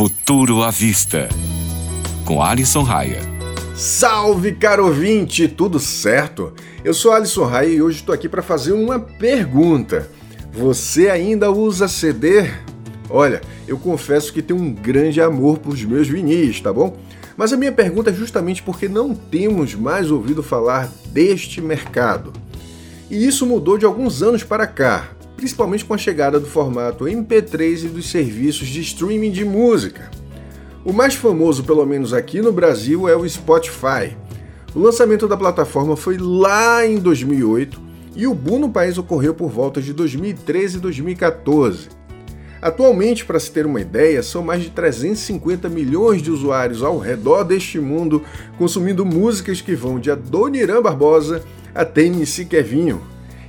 Futuro à Vista, com Alisson Raia. Salve, caro ouvinte, tudo certo? Eu sou Alisson Raia e hoje estou aqui para fazer uma pergunta. Você ainda usa CD? Olha, eu confesso que tenho um grande amor por meus vinis, tá bom? Mas a minha pergunta é justamente porque não temos mais ouvido falar deste mercado. E isso mudou de alguns anos para cá, principalmente com a chegada do formato MP3 e dos serviços de streaming de música. O mais famoso, pelo menos aqui no Brasil, é o Spotify. O lançamento da plataforma foi lá em 2008 e o boom no país ocorreu por volta de 2013 e 2014. Atualmente, para se ter uma ideia, são mais de 350 milhões de usuários ao redor deste mundo consumindo músicas que vão de Adoniran Barbosa até MC Kevinho.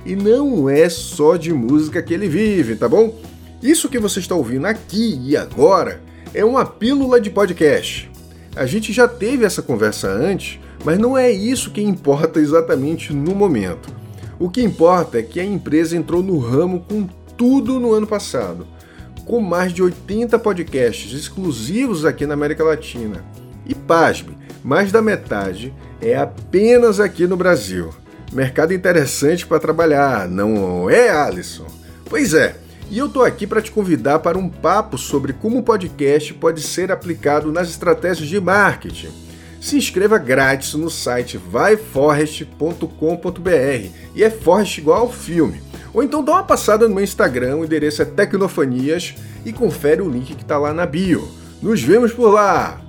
E não é só de música que ele vive, tá bom? Isso que você está ouvindo aqui e agora é uma pílula de podcast. A gente já teve essa conversa antes, mas não é isso que importa exatamente no momento. O que importa é que a empresa entrou no ramo com tudo no ano passado, com mais de 80 podcasts exclusivos aqui na América Latina. E pasme, mais da metade é apenas aqui no Brasil. Mercado interessante para trabalhar, não é, Alisson? Pois é, e eu estou aqui para te convidar para um papo sobre como o podcast pode ser aplicado nas estratégias de marketing. Se inscreva grátis no site vaiforest.com.br e é Forest igual ao filme. Ou então dá uma passada no meu Instagram, o endereço é Tecnofanias e confere o link que está lá na bio. Nos vemos por lá!